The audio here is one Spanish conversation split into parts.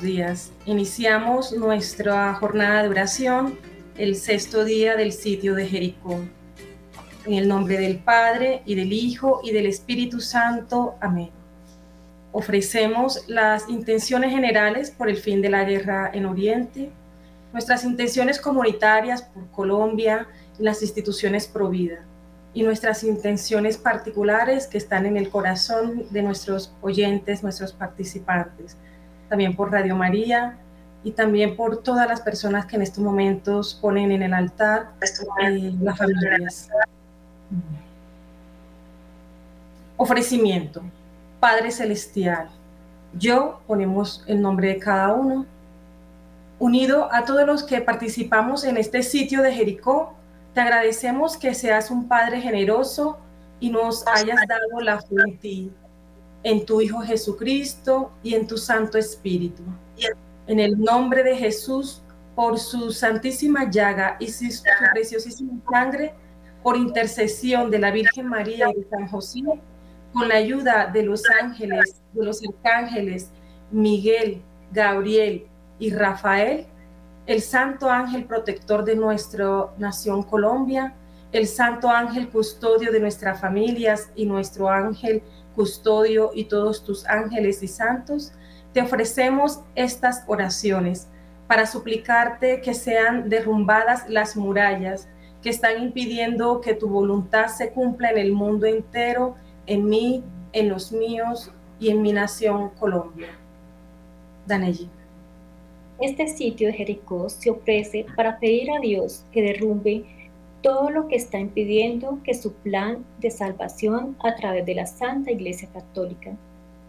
días. Iniciamos nuestra jornada de oración el sexto día del sitio de Jericó. En el nombre del Padre y del Hijo y del Espíritu Santo. Amén. Ofrecemos las intenciones generales por el fin de la guerra en Oriente, nuestras intenciones comunitarias por Colombia y las instituciones pro vida y nuestras intenciones particulares que están en el corazón de nuestros oyentes, nuestros participantes, también por Radio María y también por todas las personas que en estos momentos ponen en el altar eh, las familias. Ofrecimiento. Padre Celestial, yo ponemos el nombre de cada uno, unido a todos los que participamos en este sitio de Jericó, te agradecemos que seas un Padre generoso y nos hayas dado la fe en ti, en tu Hijo Jesucristo y en tu Santo Espíritu. En el nombre de Jesús, por su santísima llaga y su preciosísima sangre, por intercesión de la Virgen María y de San José, con la ayuda de los ángeles, de los arcángeles, Miguel, Gabriel y Rafael, el santo ángel protector de nuestra nación Colombia, el santo ángel custodio de nuestras familias y nuestro ángel custodio y todos tus ángeles y santos, te ofrecemos estas oraciones para suplicarte que sean derrumbadas las murallas que están impidiendo que tu voluntad se cumpla en el mundo entero, en mí, en los míos y en mi nación Colombia. Danelli. Este sitio de Jericó se ofrece para pedir a Dios que derrumbe todo lo que está impidiendo que su plan de salvación a través de la Santa Iglesia Católica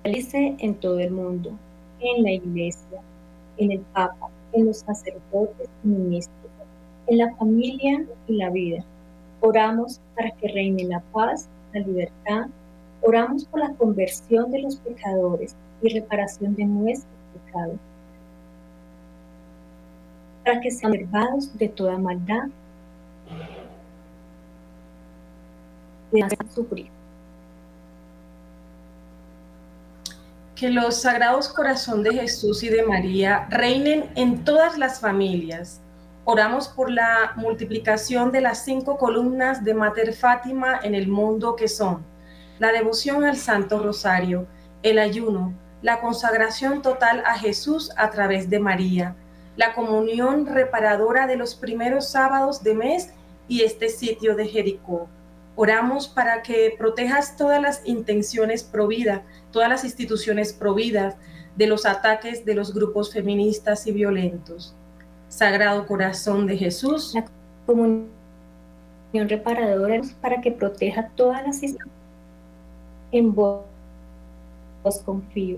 realice en todo el mundo, en la Iglesia, en el Papa, en los sacerdotes y ministros, en la familia y la vida. Oramos para que reine la paz, la libertad. Oramos por la conversión de los pecadores y reparación de nuestros pecados para que sean salvados de toda maldad Que los sagrados corazón de Jesús y de María reinen en todas las familias. Oramos por la multiplicación de las cinco columnas de Mater Fátima en el mundo que son la devoción al Santo Rosario, el ayuno, la consagración total a Jesús a través de María, la comunión reparadora de los primeros sábados de mes y este sitio de Jericó. Oramos para que protejas todas las intenciones providas, todas las instituciones providas de los ataques de los grupos feministas y violentos. Sagrado Corazón de Jesús. La comunión reparadora para que proteja todas las instituciones. En vos confío.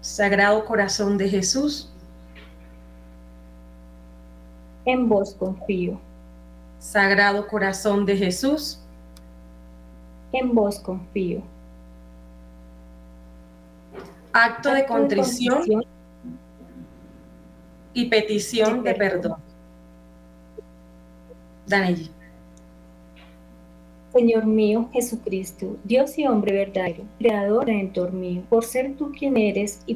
Sagrado Corazón de Jesús en vos confío. Sagrado Corazón de Jesús, en vos confío. Acto, de, contrición y petición de, perdón. Danelli. Señor mío Jesucristo, Dios y hombre verdadero, creador y redentor mío, por ser tú quien eres y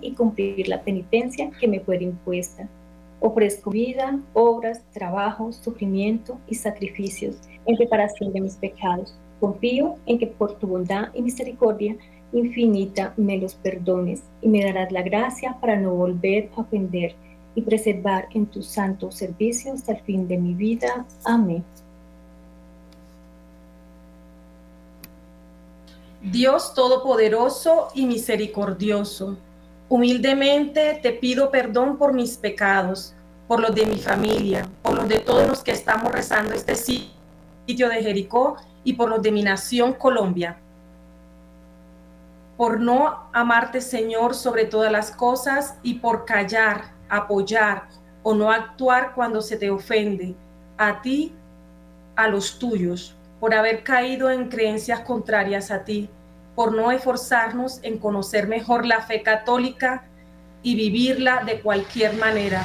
y cumplir la penitencia que me fuera impuesta. Ofrezco vida, obras, trabajo, sufrimiento y sacrificios en reparación de mis pecados. Confío en que por tu bondad y misericordia infinita me los perdones y me darás la gracia para no volver a ofender y preservar en tu santo servicio hasta el fin de mi vida. Amén. Dios Todopoderoso y Misericordioso Humildemente te pido perdón por mis pecados, por los de mi familia, por los de todos los que estamos rezando este sitio de Jericó y por los de mi nación Colombia. Por no amarte, Señor, sobre todas las cosas y por callar, apoyar o no actuar cuando se te ofende a ti, a los tuyos, por haber caído en creencias contrarias a ti por no esforzarnos en conocer mejor la fe católica y vivirla de cualquier manera,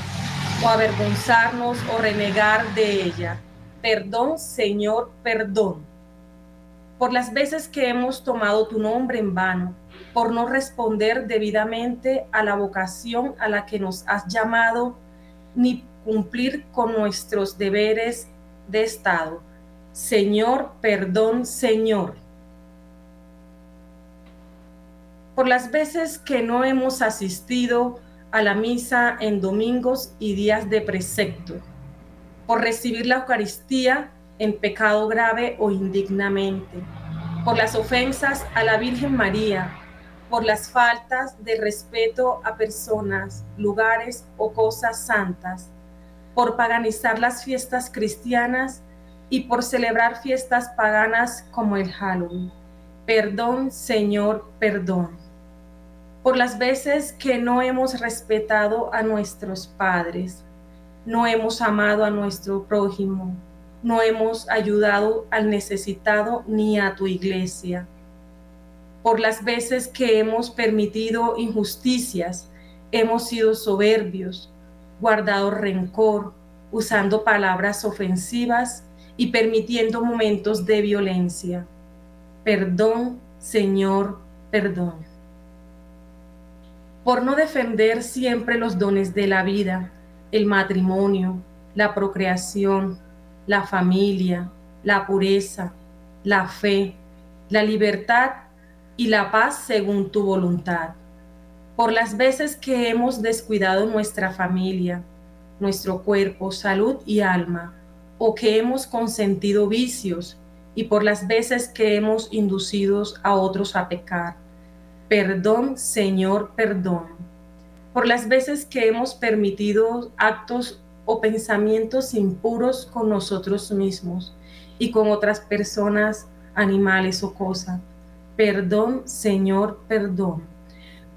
o avergonzarnos o renegar de ella. Perdón, Señor, perdón. Por las veces que hemos tomado tu nombre en vano, por no responder debidamente a la vocación a la que nos has llamado, ni cumplir con nuestros deberes de Estado. Señor, perdón, Señor. Por las veces que no hemos asistido a la misa en domingos y días de precepto, por recibir la Eucaristía en pecado grave o indignamente, por las ofensas a la Virgen María, por las faltas de respeto a personas, lugares o cosas santas, por paganizar las fiestas cristianas y por celebrar fiestas paganas como el Halloween. Perdón, Señor, perdón. Por las veces que no hemos respetado a nuestros padres, no hemos amado a nuestro prójimo, no hemos ayudado al necesitado ni a tu iglesia. Por las veces que hemos permitido injusticias, hemos sido soberbios, guardado rencor, usando palabras ofensivas y permitiendo momentos de violencia. Perdón, Señor, perdón. Por no defender siempre los dones de la vida, el matrimonio, la procreación, la familia, la pureza, la fe, la libertad y la paz según tu voluntad por las veces que hemos descuidado nuestra familia, nuestro cuerpo, salud y alma, o que hemos consentido vicios, y por las veces que hemos inducido a otros a pecar. Perdón, Señor, perdón. Por las veces que hemos permitido actos o pensamientos impuros con nosotros mismos y con otras personas, animales o cosas. Perdón, Señor, perdón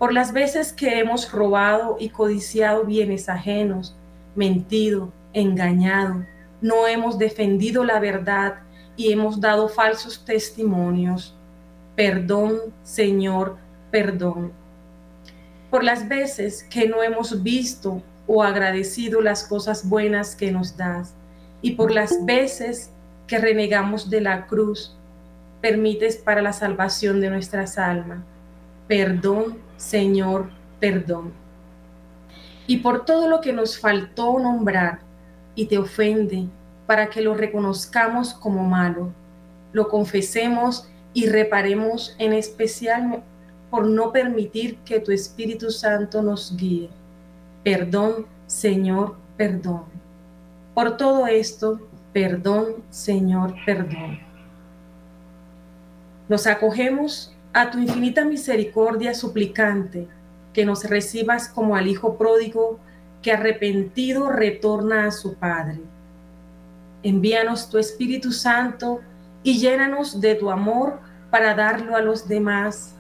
por las veces que hemos robado y codiciado bienes ajenos, mentido, engañado, no hemos defendido la verdad y hemos dado falsos testimonios. Perdón, Señor, perdón. Por las veces que no hemos visto o agradecido las cosas buenas que nos das y por las veces que renegamos de la cruz, permites para la salvación de nuestras almas. Perdón, Señor, perdón. Y por todo lo que nos faltó nombrar y te ofende, para que lo reconozcamos como malo, lo confesemos y reparemos en especial por no permitir que tu Espíritu Santo nos guíe. Perdón, Señor, perdón. Por todo esto, perdón, Señor, perdón. Nos acogemos a tu infinita misericordia suplicante, que nos recibas como al Hijo pródigo que arrepentido retorna a su Padre. Envíanos tu Espíritu Santo y llénanos de tu amor para darlo a los demás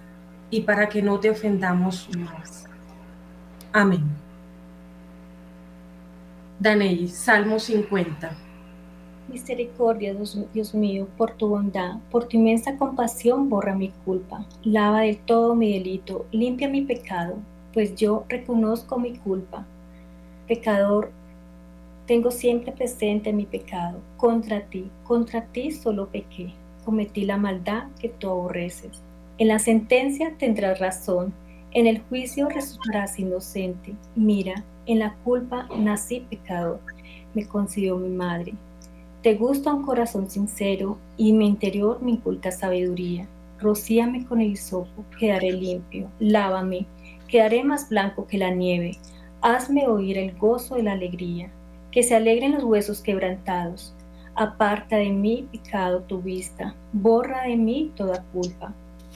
y para que no te ofendamos más. Amén. Danei, Salmo 50. Misericordia, Dios mío, por tu bondad, por tu inmensa compasión, borra mi culpa, lava del todo mi delito, limpia mi pecado, pues yo reconozco mi culpa. Pecador, tengo siempre presente mi pecado. Contra ti, contra ti solo pequé, cometí la maldad que tú aborreces. En la sentencia tendrás razón, en el juicio resultarás inocente. Mira, en la culpa nací pecador, me concibió mi madre. Te gusta un corazón sincero y mi interior me inculta sabiduría. Rocíame con el hisopo, quedaré limpio. Lávame, quedaré más blanco que la nieve. Hazme oír el gozo de la alegría, que se alegren los huesos quebrantados. Aparta de mí pecado tu vista, borra de mí toda culpa.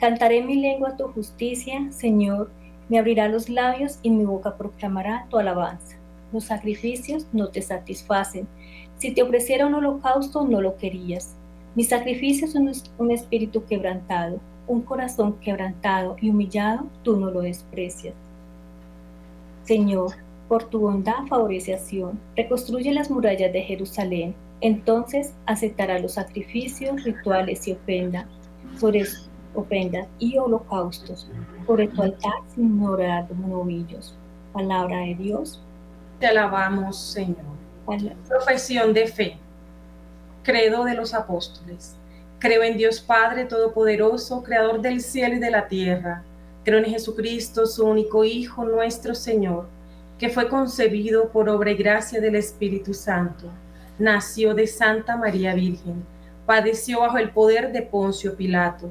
Cantaré mi lengua tu justicia, Señor, Me abrirá los labios y mi boca proclamará tu alabanza. Los sacrificios no te satisfacen. Si te ofreciera un holocausto, no lo querías. Mi sacrificio es un espíritu quebrantado, un corazón quebrantado y humillado, tú no lo desprecias. Señor, por tu bondad favorece a reconstruye las murallas de Jerusalén, entonces aceptará los sacrificios, rituales y ofrendas, sobre ofrendas y holocaustos, sobre tu altar ignorar los novillos. Palabra de Dios. Te alabamos, Señor. Profesión de fe. Credo de los apóstoles. Creo en Dios Padre Todopoderoso, Creador del cielo y de la tierra. Creo en Jesucristo, su único Hijo, nuestro Señor, que fue concebido por obra y gracia del Espíritu Santo. Nació de Santa María Virgen. Padeció bajo el poder de Poncio Pilato.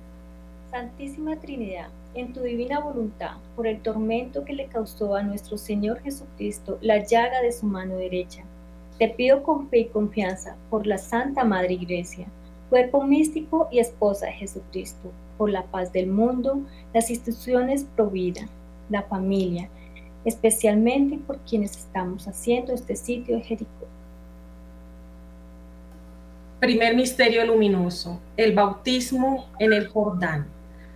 Santísima Trinidad en tu divina voluntad, por el tormento que le causó a nuestro Señor Jesucristo la llaga de su mano derecha. Te pido con fe y confianza por la Santa Madre Iglesia, cuerpo místico y esposa de Jesucristo, por la paz del mundo, las instituciones pro vida, la familia, especialmente por quienes estamos haciendo este sitio de Jericó. Primer misterio luminoso, el bautismo en el Jordán.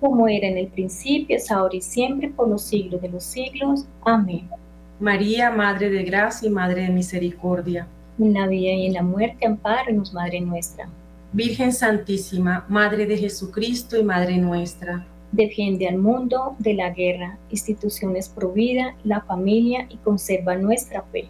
como era en el principio, es ahora y siempre, por los siglos de los siglos. Amén. María, Madre de Gracia y Madre de Misericordia. En la vida y en la muerte, amparanos, Madre nuestra. Virgen Santísima, Madre de Jesucristo y Madre nuestra. Defiende al mundo de la guerra, instituciones pro vida, la familia y conserva nuestra fe.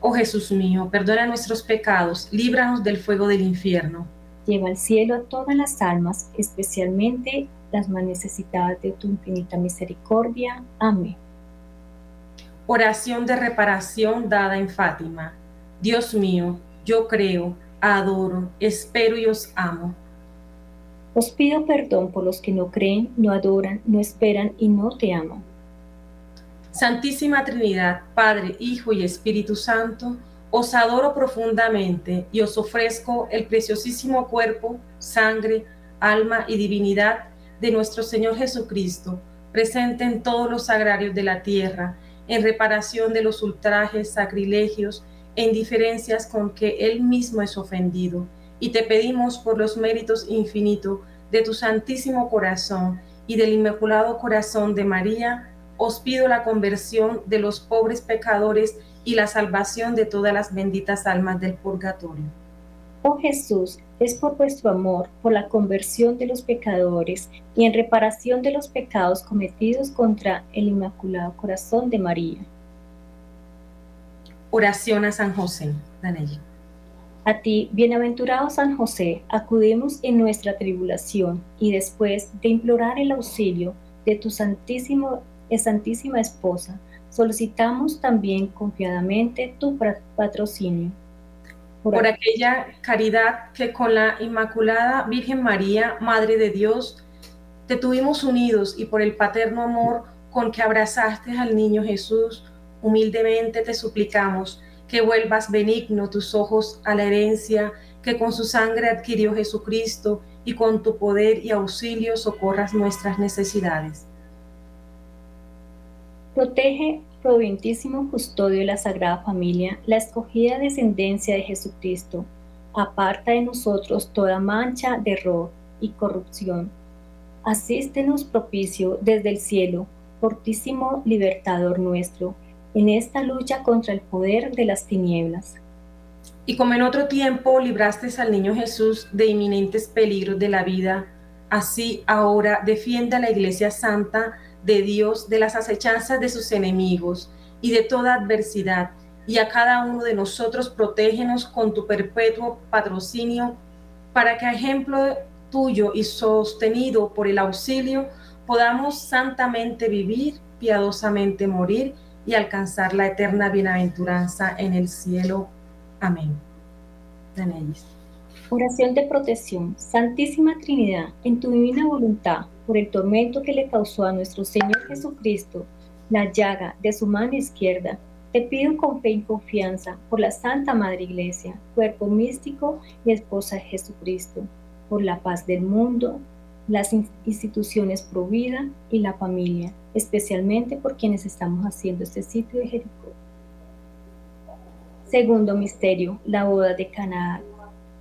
Oh Jesús mío, perdona nuestros pecados, líbranos del fuego del infierno. Lleva al cielo a todas las almas, especialmente las más necesitadas de tu infinita misericordia. Amén. Oración de reparación dada en Fátima. Dios mío, yo creo, adoro, espero y os amo. Os pido perdón por los que no creen, no adoran, no esperan y no te aman. Santísima Trinidad, Padre, Hijo y Espíritu Santo, os adoro profundamente y os ofrezco el preciosísimo cuerpo, sangre, alma y divinidad de nuestro Señor Jesucristo, presente en todos los agrarios de la tierra, en reparación de los ultrajes, sacrilegios e indiferencias con que Él mismo es ofendido, y te pedimos por los méritos infinitos de tu santísimo corazón y del inmaculado corazón de María, os pido la conversión de los pobres pecadores y la salvación de todas las benditas almas del purgatorio. Oh Jesús, es por vuestro amor, por la conversión de los pecadores y en reparación de los pecados cometidos contra el Inmaculado Corazón de María. Oración a San José. Danelli. A ti, bienaventurado San José, acudimos en nuestra tribulación y después de implorar el auxilio de tu santísimo, eh, santísima esposa, solicitamos también confiadamente tu patrocinio. Por, por aquella caridad que con la Inmaculada Virgen María, Madre de Dios, te tuvimos unidos y por el paterno amor con que abrazaste al niño Jesús, humildemente te suplicamos que vuelvas benigno tus ojos a la herencia que con su sangre adquirió Jesucristo y con tu poder y auxilio socorras nuestras necesidades. Protege, providentísimo custodio de la Sagrada Familia, la escogida descendencia de Jesucristo. Aparta de nosotros toda mancha de error y corrupción. Asístenos propicio desde el cielo, fortísimo libertador nuestro en esta lucha contra el poder de las tinieblas. Y como en otro tiempo libraste al niño Jesús de inminentes peligros de la vida, así ahora defienda a la Iglesia Santa de Dios de las acechanzas de sus enemigos y de toda adversidad, y a cada uno de nosotros protégenos con tu perpetuo patrocinio, para que a ejemplo tuyo y sostenido por el auxilio, podamos santamente vivir, piadosamente morir y alcanzar la eterna bienaventuranza en el cielo. Amén. Oración de protección. Santísima Trinidad, en tu divina voluntad, por el tormento que le causó a nuestro Señor Jesucristo, la llaga de su mano izquierda, te pido con fe y confianza por la Santa Madre Iglesia, cuerpo místico y esposa de Jesucristo, por la paz del mundo, las instituciones pro vida y la familia, especialmente por quienes estamos haciendo este sitio de Jericó. Segundo misterio, la boda de Canaán.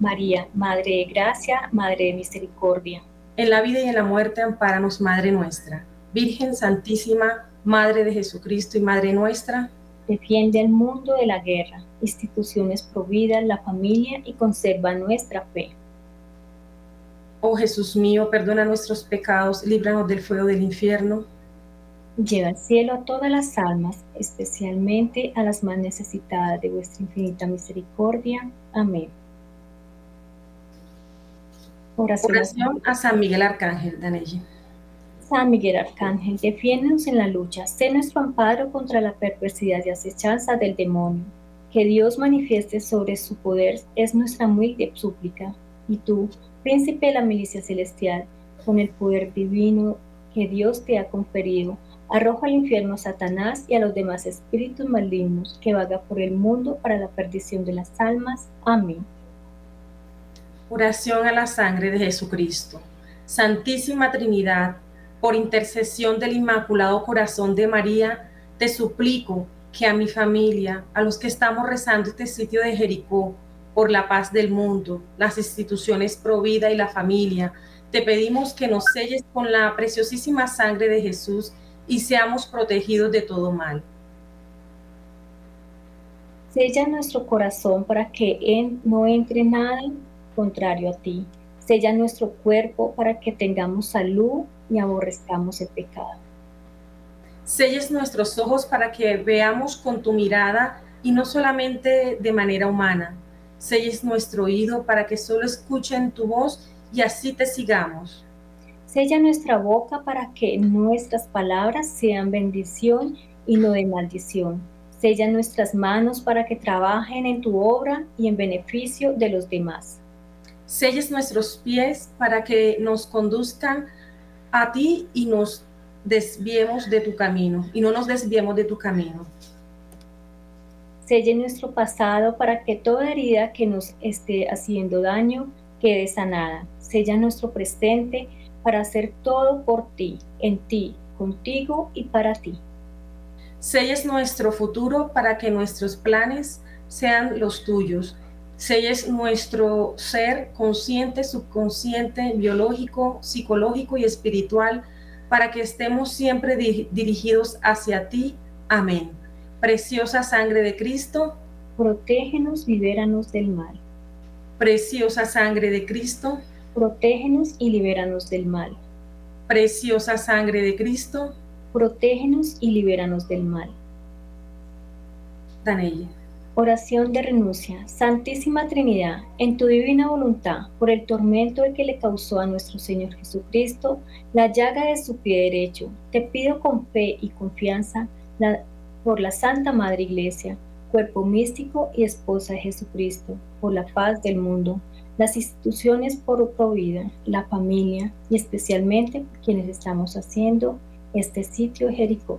María, Madre de Gracia, Madre de Misericordia. En la vida y en la muerte, ampáranos, Madre nuestra. Virgen Santísima, Madre de Jesucristo y Madre nuestra. Defiende al mundo de la guerra instituciones providas, la familia y conserva nuestra fe. Oh Jesús mío, perdona nuestros pecados, líbranos del fuego del infierno. Lleva al cielo a todas las almas, especialmente a las más necesitadas de vuestra infinita misericordia. Amén. Oración, a San Miguel Arcángel, Danelle. San Miguel Arcángel, defiéndonos en la lucha, sé nuestro amparo contra la perversidad y acechanza del demonio. Que Dios manifieste sobre su poder es nuestra humilde súplica. Y tú, príncipe de la milicia celestial, con el poder divino que Dios te ha conferido, arroja al infierno a Satanás y a los demás espíritus malignos que vaga por el mundo para la perdición de las almas. Amén. Oración a la sangre de Jesucristo. Santísima Trinidad, por intercesión del Inmaculado Corazón de María, te suplico que a mi familia, a los que estamos rezando este sitio de Jericó, por la paz del mundo, las instituciones pro vida y la familia, te pedimos que nos selles con la preciosísima sangre de Jesús y seamos protegidos de todo mal. Sella nuestro corazón para que no entre nada contrario a ti. Sella nuestro cuerpo para que tengamos salud y aborrezcamos el pecado. Selles nuestros ojos para que veamos con tu mirada y no solamente de manera humana. Selles nuestro oído para que solo escuchen tu voz y así te sigamos. Sella nuestra boca para que nuestras palabras sean bendición y no de maldición. Sella nuestras manos para que trabajen en tu obra y en beneficio de los demás. Selles nuestros pies para que nos conduzcan a ti y nos desviemos de tu camino y no nos desviemos de tu camino. Selle nuestro pasado para que toda herida que nos esté haciendo daño quede sanada. Sella nuestro presente para hacer todo por ti, en ti, contigo y para ti. Selles nuestro futuro para que nuestros planes sean los tuyos. Selles nuestro ser consciente, subconsciente, biológico, psicológico y espiritual para que estemos siempre dirigidos hacia ti. Amén. Preciosa sangre de Cristo, protégenos, libéranos del mal. Preciosa sangre de Cristo, protégenos y libéranos del mal. Preciosa sangre de Cristo, protégenos y libéranos del mal. Danelle. Oración de renuncia. Santísima Trinidad, en tu divina voluntad, por el tormento que le causó a nuestro Señor Jesucristo la llaga de su pie derecho, te pido con fe y confianza por la Santa Madre Iglesia, cuerpo místico y esposa de Jesucristo, por la paz del mundo las instituciones por vida, la familia y especialmente quienes estamos haciendo este sitio Jericó.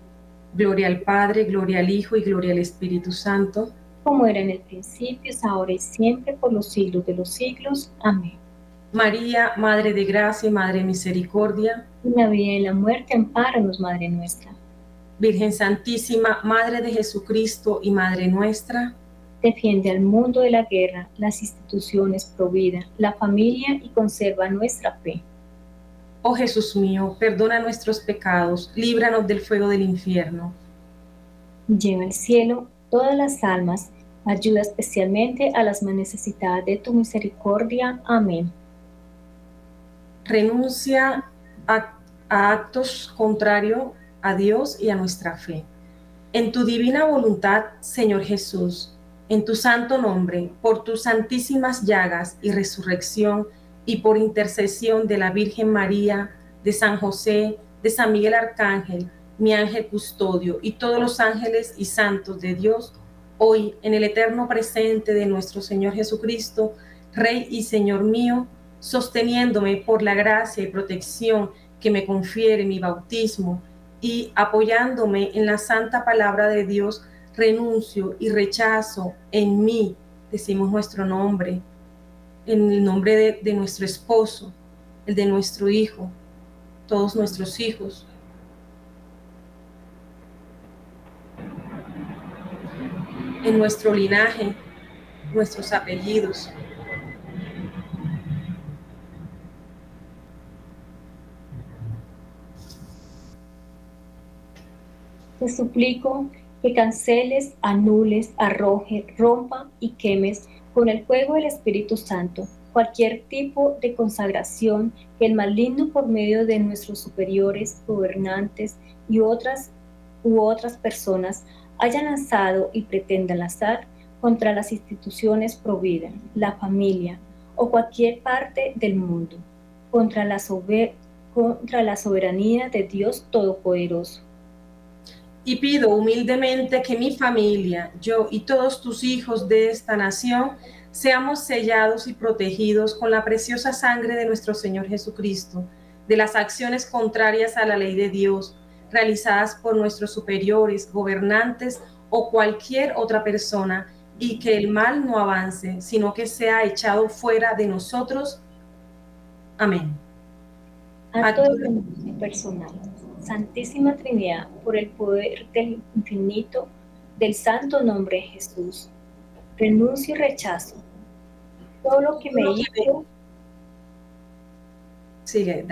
Gloria al Padre, gloria al Hijo y gloria al Espíritu Santo. Como era en el principio, es ahora y siempre, por los siglos de los siglos. Amén. María, Madre de Gracia y Madre de Misericordia. En la vida y en la muerte, ampáranos, Madre nuestra. Virgen Santísima, Madre de Jesucristo y Madre nuestra. Defiende al mundo de la guerra, las instituciones, provida, la familia y conserva nuestra fe. Oh Jesús mío, perdona nuestros pecados, líbranos del fuego del infierno. Lleva al cielo todas las almas, ayuda especialmente a las más necesitadas de tu misericordia. Amén. Renuncia a, a actos contrarios a Dios y a nuestra fe. En tu divina voluntad, Señor Jesús, en tu santo nombre, por tus santísimas llagas y resurrección, y por intercesión de la Virgen María, de San José, de San Miguel Arcángel, mi ángel custodio, y todos los ángeles y santos de Dios, hoy en el eterno presente de nuestro Señor Jesucristo, Rey y Señor mío, sosteniéndome por la gracia y protección que me confiere mi bautismo y apoyándome en la santa palabra de Dios, renuncio y rechazo en mí, decimos nuestro nombre, en el nombre de, nuestro esposo, el de nuestro hijo, todos nuestros hijos. En nuestro linaje, nuestros apellidos. Te suplico que canceles, anules, arroje, rompa y quemes con el fuego del Espíritu Santo cualquier tipo de consagración que el maligno por medio de nuestros superiores, gobernantes y otras u otras personas hayan lanzado y pretendan lanzar contra las instituciones provida, la familia o cualquier parte del mundo, contra la, contra la soberanía de Dios Todopoderoso y pido humildemente que mi familia, yo y todos tus hijos de esta nación seamos sellados y protegidos con la preciosa sangre de nuestro Señor Jesucristo, de las acciones contrarias a la ley de Dios, realizadas por nuestros superiores, gobernantes o cualquier otra persona, y que el mal no avance, sino que sea echado fuera de nosotros. Amén. A, todo el personal. Santísima Trinidad, por el poder del infinito del santo nombre de Jesús, renuncio y rechazo todo lo que me hizo. Sigue,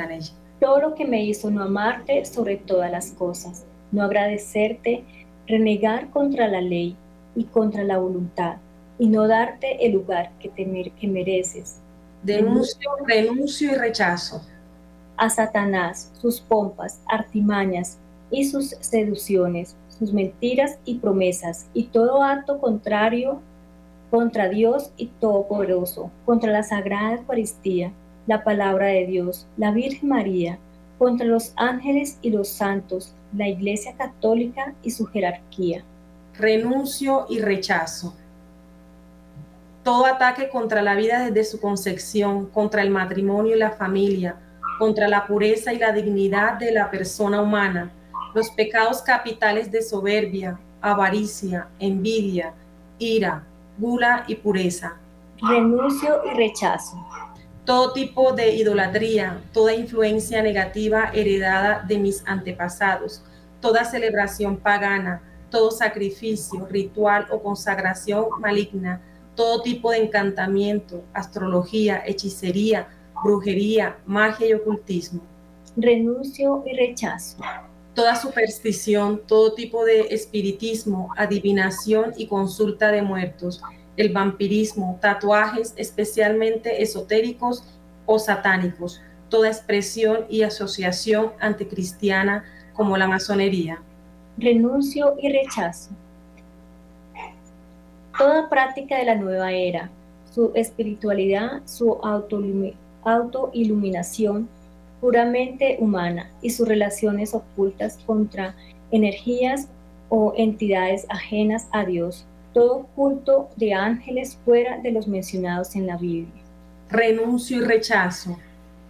Todo lo que me hizo no amarte sobre todas las cosas, no agradecerte, renegar contra la ley y contra la voluntad, y no darte el lugar que, te, que mereces. Denuncio, renuncio y rechazo a Satanás, sus pompas, artimañas y sus seducciones, sus mentiras y promesas, y todo acto contrario contra Dios y Todopoderoso, contra la Sagrada Eucaristía, la palabra de Dios, la Virgen María, contra los ángeles y los santos, la Iglesia Católica y su jerarquía. Renuncio y rechazo. Todo ataque contra la vida desde su concepción, contra el matrimonio y la familia, contra la pureza y la dignidad de la persona humana, los pecados capitales de soberbia, avaricia, envidia, ira, gula y pureza. Renuncio y rechazo. Todo tipo de idolatría, toda influencia negativa heredada de mis antepasados, toda celebración pagana, todo sacrificio, ritual o consagración maligna, todo tipo de encantamiento, astrología, hechicería, brujería, magia y ocultismo. Renuncio y rechazo. Toda superstición, todo tipo de espiritismo, adivinación y consulta de muertos, el vampirismo, tatuajes especialmente esotéricos o satánicos, toda expresión y asociación anticristiana como la masonería. Renuncio y rechazo. Toda práctica de la nueva era, su espiritualidad, su autolimitación autoiluminación puramente humana y sus relaciones ocultas contra energías o entidades ajenas a Dios, todo culto de ángeles fuera de los mencionados en la Biblia. Renuncio y rechazo.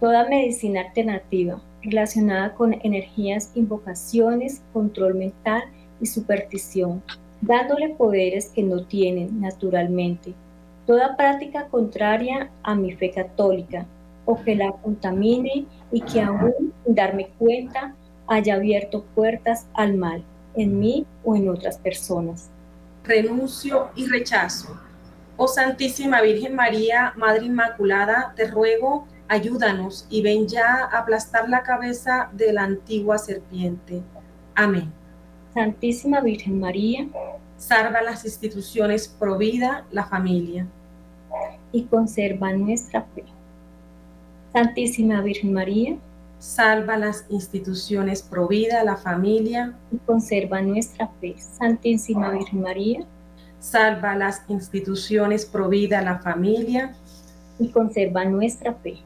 Toda medicina alternativa relacionada con energías, invocaciones, control mental y superstición, dándole poderes que no tienen naturalmente. Toda práctica contraria a mi fe católica, o que la contamine y que aún sin darme cuenta haya abierto puertas al mal en mí o en otras personas. renuncio y rechazo. Oh Santísima Virgen María, Madre Inmaculada, te ruego, ayúdanos y ven ya a aplastar la cabeza de la antigua serpiente. Amén. Santísima Virgen María, salva las instituciones pro vida, la familia. Y conserva nuestra fe. Santísima Virgen María, salva las instituciones pro vida, la familia. Y conserva nuestra fe. Santísima Virgen María, salva las instituciones pro vida, la familia. Y conserva nuestra fe.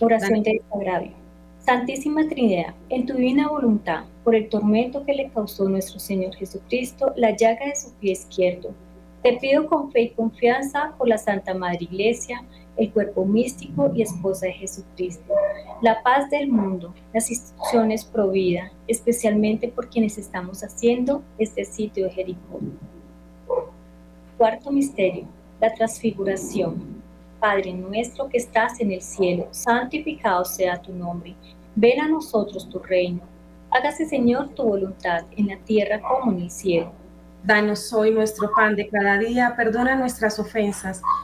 Oración de desagravio. Santísima Trinidad, en tu divina voluntad, por el tormento que le causó nuestro Señor Jesucristo, la llaga de su pie izquierdo, te pido con fe y confianza por la Santa Madre Iglesia, el cuerpo místico y esposa de Jesucristo, la paz del mundo, las instituciones pro vida, especialmente por quienes estamos haciendo este sitio de Jericó. Cuarto misterio, la transfiguración. Padre nuestro que estás en el cielo, santificado sea tu nombre. Ven a nosotros tu reino. Hágase, Señor, tu voluntad en la tierra como en el cielo. Danos hoy nuestro pan de cada día, perdona nuestras ofensas,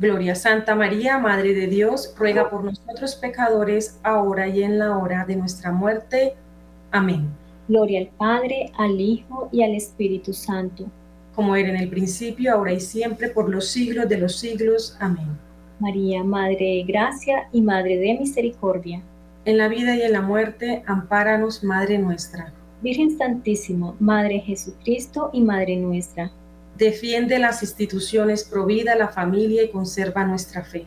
Gloria Santa María, Madre de Dios, ruega por nosotros pecadores, ahora y en la hora de nuestra muerte. Amén. Gloria al Padre, al Hijo y al Espíritu Santo como era en el principio, ahora y siempre, por los siglos de los siglos. Amén. María, Madre de Gracia y Madre de Misericordia. En la vida y en la muerte, ampáranos, Madre nuestra. Virgen Santísima, Madre Jesucristo y Madre nuestra. Defiende las instituciones, provida la familia y conserva nuestra fe.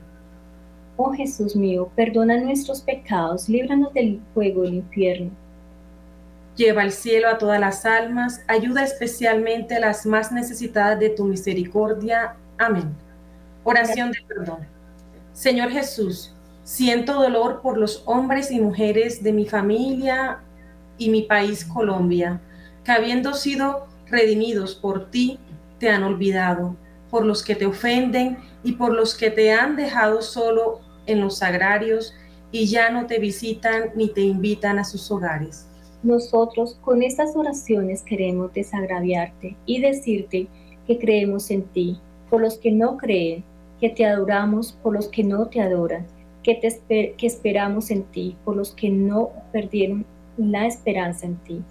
Oh Jesús mío, perdona nuestros pecados, líbranos del fuego del infierno Lleva al cielo a todas las almas, ayuda especialmente a las más necesitadas de tu misericordia. Amén. Oración de perdón. Señor Jesús, siento dolor por los hombres y mujeres de mi familia y mi país Colombia, que habiendo sido redimidos por ti, te han olvidado, por los que te ofenden y por los que te han dejado solo en los sagrarios y ya no te visitan ni te invitan a sus hogares. Nosotros con estas oraciones queremos desagraviarte y decirte que creemos en ti, por los que no creen, que te adoramos por los que no te adoran, que, que esperamos en ti, por los que no perdieron la esperanza en ti,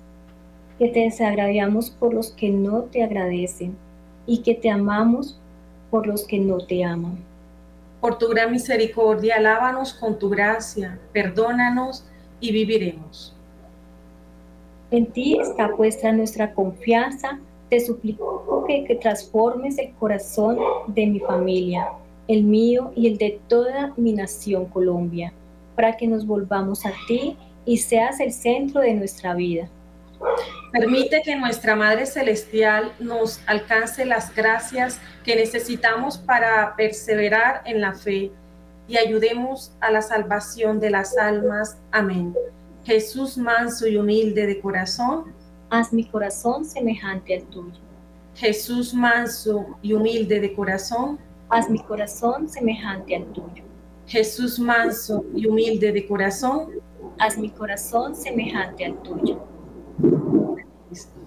que te desagraviamos por los que no te agradecen y que te amamos por los que no te aman. Por tu gran misericordia, alábanos con tu gracia, perdónanos y viviremos. En ti está puesta nuestra confianza. Te suplico que, que, transformes el corazón de mi familia, el mío y el de toda mi nación Colombia, para que nos volvamos a ti y seas el centro de nuestra vida. Permite que nuestra Madre Celestial nos alcance las gracias que necesitamos para perseverar en la fe y ayudemos a la salvación de las almas. Amén. Jesús manso y humilde de corazón, haz mi corazón semejante al tuyo. Jesús manso y humilde de corazón, haz mi corazón semejante al tuyo. Jesús manso y humilde de corazón, haz mi corazón semejante al tuyo.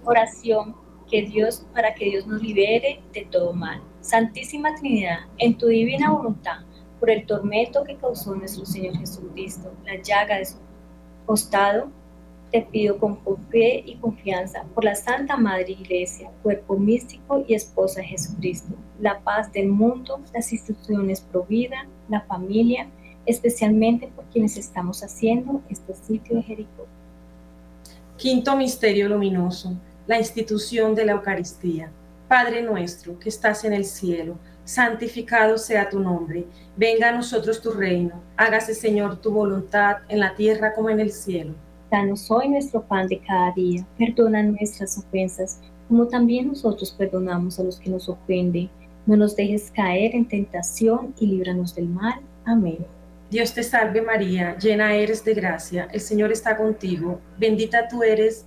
Oración que Dios para que Dios nos libere de todo mal. Santísima Trinidad, en tu divina voluntad, por el tormento que causó nuestro Señor Jesucristo, la llaga de su costado, te pido con fe y confianza por la Santa Madre Iglesia, cuerpo místico y esposa de Jesucristo, la paz del mundo, las instituciones pro vida, la familia, especialmente por quienes estamos haciendo este sitio de Jericó. Quinto misterio luminoso, la institución de la Eucaristía. Padre nuestro que estás en el cielo, santificado sea tu nombre, venga a nosotros tu reino, hágase Señor tu voluntad en la tierra como en el cielo. Danos hoy nuestro pan de cada día. Perdona nuestras ofensas, como también nosotros perdonamos a los que nos ofenden. No nos dejes caer en tentación y líbranos del mal. Amén. Dios te salve María, llena eres de gracia, el Señor está contigo, bendita tú eres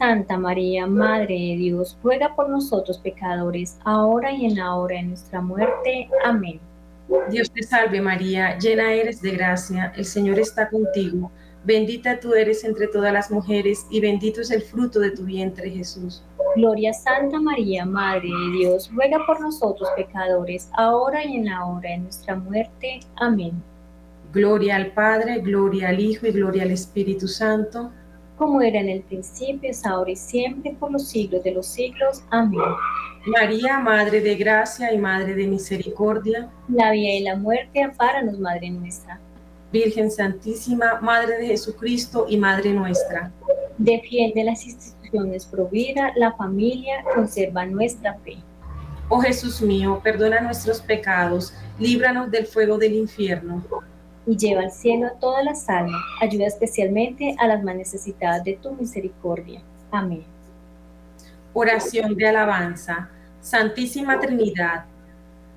Santa María, Madre de Dios, ruega por nosotros pecadores, ahora y en la hora de nuestra muerte. Amén. Dios te salve María, llena eres de gracia, el Señor está contigo, bendita tú eres entre todas las mujeres y bendito es el fruto de tu vientre Jesús. Gloria Santa María, Madre de Dios, ruega por nosotros pecadores, ahora y en la hora de nuestra muerte. Amén. Gloria al Padre, gloria al Hijo y gloria al Espíritu Santo. Como era en el principio, es ahora y siempre, por los siglos de los siglos. Amén. María, Madre de Gracia y Madre de Misericordia. La vida y la muerte, ampáranos, Madre nuestra. Virgen Santísima, Madre de Jesucristo y Madre nuestra. Defiende las instituciones pro vida, la familia, conserva nuestra fe. Oh Jesús mío, perdona nuestros pecados, líbranos del fuego del infierno. Y lleva al cielo a todas las almas, ayuda especialmente a las más necesitadas de tu misericordia. Amén. Oración de alabanza. Santísima Trinidad,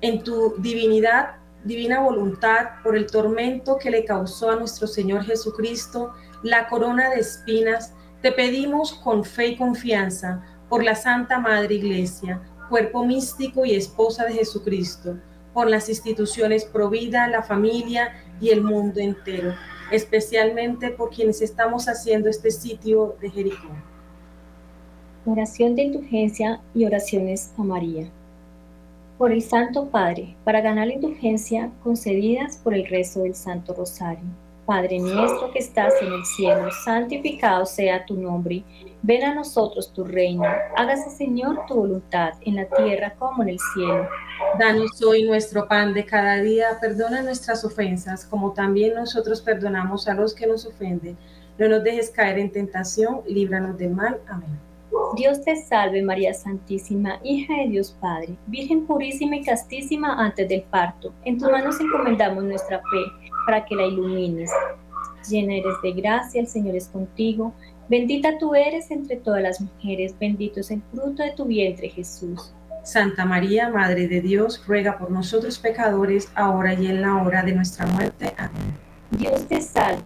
en tu divinidad, divina voluntad, por el tormento que le causó a nuestro Señor Jesucristo, la corona de espinas, te pedimos con fe y confianza por la Santa Madre Iglesia, cuerpo místico y esposa de Jesucristo, por las instituciones Provida, la familia y el mundo entero, especialmente por quienes estamos haciendo este sitio de Jericó. Oración de indulgencia y oraciones a María. Por el Santo Padre, para ganar la indulgencia concedidas por el rezo del Santo Rosario. Padre nuestro que estás en el cielo, santificado sea tu nombre. Ven a nosotros tu reino. Hágase, Señor, tu voluntad en la tierra como en el cielo. Danos hoy nuestro pan de cada día. Perdona nuestras ofensas, como también nosotros perdonamos a los que nos ofenden. No nos dejes caer en tentación, líbranos del mal. Amén. Dios te salve María Santísima, hija de Dios Padre, Virgen purísima y castísima antes del parto. En tus manos encomendamos nuestra fe para que la ilumines. Llena eres de gracia, el Señor es contigo. Bendita tú eres entre todas las mujeres, bendito es el fruto de tu vientre Jesús. Santa María, Madre de Dios, ruega por nosotros pecadores, ahora y en la hora de nuestra muerte. Amén. Dios te salve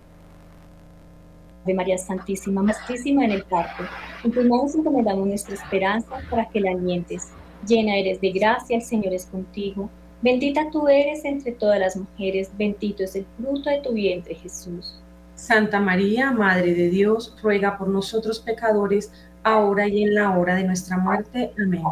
de María Santísima, mastísima en el parto. En tus manos encomendamos nuestra esperanza para que la alientes. Llena eres de gracia, el Señor es contigo. Bendita tú eres entre todas las mujeres, bendito es el fruto de tu vientre, Jesús. Santa María, Madre de Dios, ruega por nosotros pecadores, ahora y en la hora de nuestra muerte. Amén.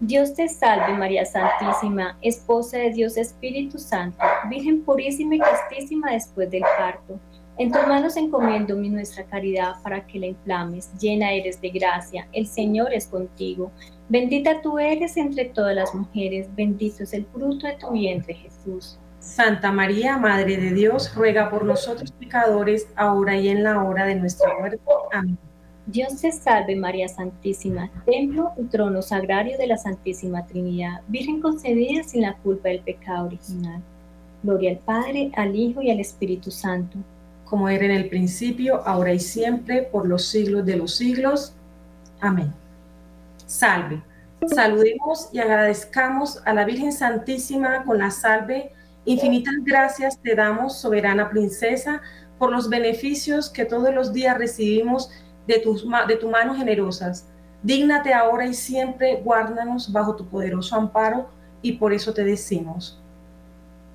Dios te salve María Santísima, esposa de Dios Espíritu Santo, Virgen purísima y castísima después del parto. En tus manos encomiendo mi nuestra caridad para que la inflames. Llena eres de gracia, el Señor es contigo. Bendita tú eres entre todas las mujeres, bendito es el fruto de tu vientre Jesús. Santa María, Madre de Dios, ruega por nosotros pecadores, ahora y en la hora de nuestra muerte. Amén. Dios te salve María Santísima, templo y trono sagrario de la Santísima Trinidad, Virgen concebida sin la culpa del pecado original. Gloria al Padre, al Hijo y al Espíritu Santo. Como era en el principio, ahora y siempre, por los siglos de los siglos. Amén. Salve. Saludemos y agradezcamos a la Virgen Santísima con la salve. Infinitas gracias te damos, soberana princesa, por los beneficios que todos los días recibimos de, tus, de tu mano generosas. Dígnate ahora y siempre, guárdanos bajo tu poderoso amparo y por eso te decimos.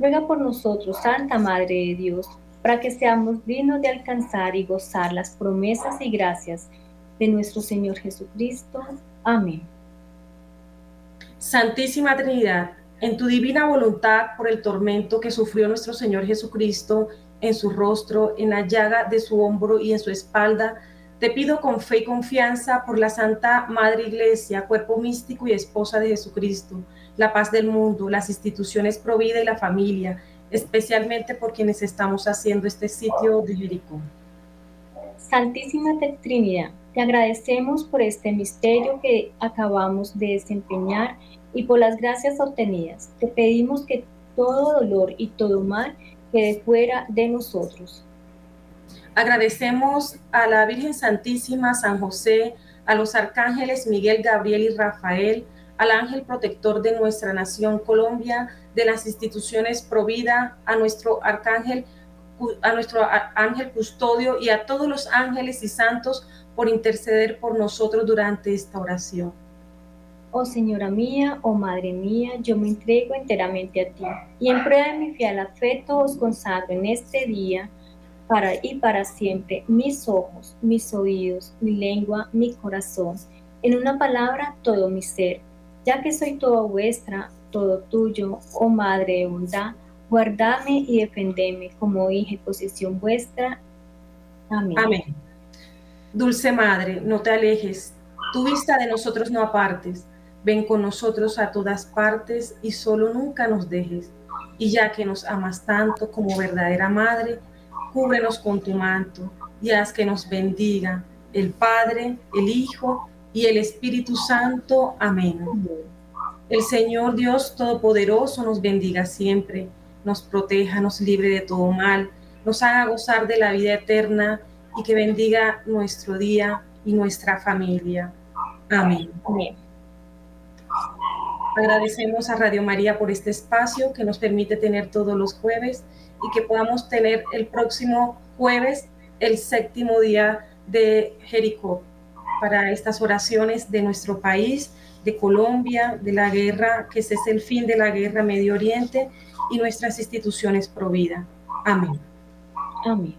Ruega por nosotros, Santa Madre de Dios, para que seamos dignos de alcanzar y gozar las promesas y gracias de nuestro Señor Jesucristo. Amén. Santísima Trinidad, en tu divina voluntad, por el tormento que sufrió nuestro Señor Jesucristo, en su rostro, en la llaga de su hombro y en su espalda. Te pido con fe y confianza por la Santa Madre Iglesia, cuerpo místico y esposa de Jesucristo, la paz del mundo, las instituciones Provida y la familia, especialmente por quienes estamos haciendo este sitio de Jericó. Santísima Trinidad, te agradecemos por este misterio que acabamos de desempeñar y por las gracias obtenidas. Te pedimos que todo dolor y todo mal quede fuera de nosotros. Agradecemos a la Virgen Santísima, San José, a los arcángeles Miguel, Gabriel y Rafael, al ángel protector de nuestra nación Colombia, de las instituciones Provida, a nuestro arcángel, a nuestro ángel custodio y a todos los ángeles y santos por interceder por nosotros durante esta oración. Oh Señora mía, oh Madre mía, yo me entrego enteramente a ti, y en prueba de mi fiel afecto os consagro en este día para y para siempre mis ojos, mis oídos, mi lengua, mi corazón, en una palabra todo mi ser, ya que soy toda vuestra, todo tuyo, oh Madre de bondad, guardadme y defendeme como hija y posesión vuestra. Amén. Amén. Dulce Madre, no te alejes, tu vista de nosotros no apartes Ven con nosotros a todas partes y solo nunca nos dejes. Y ya que nos amas tanto como verdadera madre, cúbrenos con tu manto y haz que nos bendiga el Padre, el Hijo y el Espíritu Santo. Amén. El Señor Dios Todopoderoso nos bendiga siempre, nos proteja, nos libre de todo mal, nos haga gozar de la vida eterna y que bendiga nuestro día y nuestra familia. Amén. Amén. Agradecemos a Radio María por este espacio que nos permite tener todos los jueves y que podamos tener el próximo jueves el séptimo día de Jericó para estas oraciones de nuestro país, de Colombia, de la guerra, que ese es el fin de la guerra Medio Oriente y nuestras instituciones pro vida. Amén. Amén.